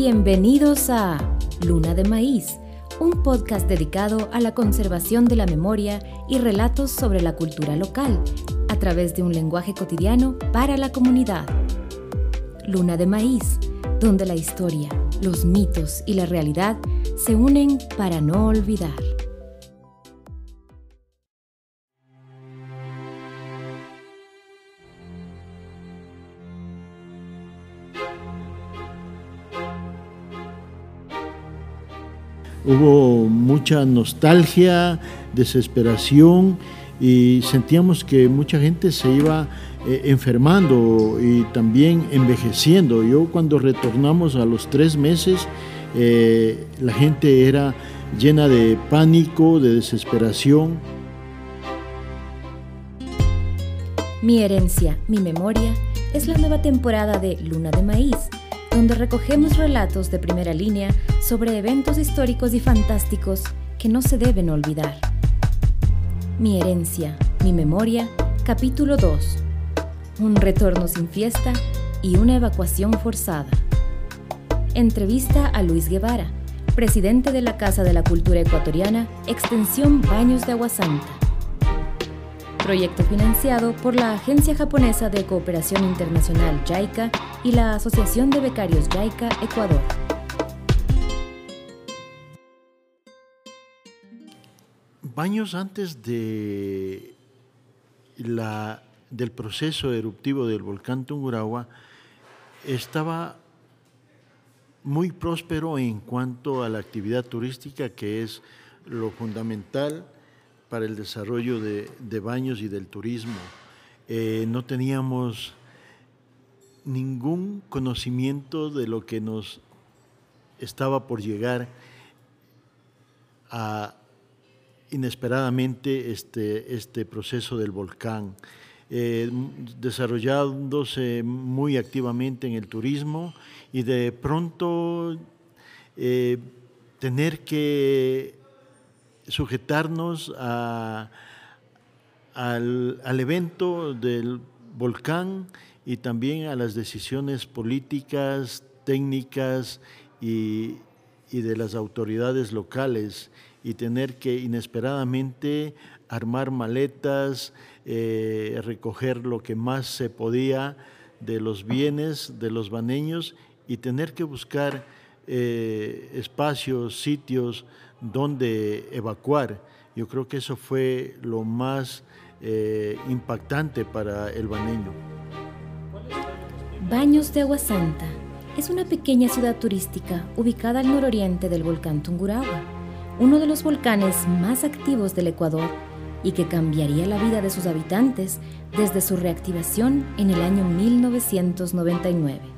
Bienvenidos a Luna de Maíz, un podcast dedicado a la conservación de la memoria y relatos sobre la cultura local, a través de un lenguaje cotidiano para la comunidad. Luna de Maíz, donde la historia, los mitos y la realidad se unen para no olvidar. Hubo mucha nostalgia, desesperación y sentíamos que mucha gente se iba eh, enfermando y también envejeciendo. Yo cuando retornamos a los tres meses, eh, la gente era llena de pánico, de desesperación. Mi herencia, mi memoria, es la nueva temporada de Luna de Maíz donde recogemos relatos de primera línea sobre eventos históricos y fantásticos que no se deben olvidar. Mi herencia, mi memoria, capítulo 2. Un retorno sin fiesta y una evacuación forzada. Entrevista a Luis Guevara, presidente de la Casa de la Cultura Ecuatoriana, Extensión Baños de Aguasanta proyecto financiado por la Agencia Japonesa de Cooperación Internacional JICA y la Asociación de Becarios JICA Ecuador. Baños antes de la, del proceso eruptivo del volcán Tungurahua estaba muy próspero en cuanto a la actividad turística, que es lo fundamental para el desarrollo de, baños y del turismo. Eh, no teníamos ningún conocimiento de lo que nos estaba por llegar a inesperadamente este, este proceso del volcán, eh, desarrollándose muy activamente en el turismo y de pronto eh, tener que sujetarnos al, evento del volcán y también a las decisiones políticas, técnicas y, de las autoridades locales y tener que inesperadamente armar maletas, eh, recoger lo que más se podía de los bienes de los baneños y tener que buscar eh, espacios, sitios donde evacuar. Yo creo que eso fue lo más eh, impactante para el baneño. Baños de Agua Santa es una pequeña ciudad turística ubicada al nororiente del volcán Tungurahua, uno de los volcanes más activos del Ecuador y que cambiaría la vida de sus habitantes desde su reactivación en el año 1999.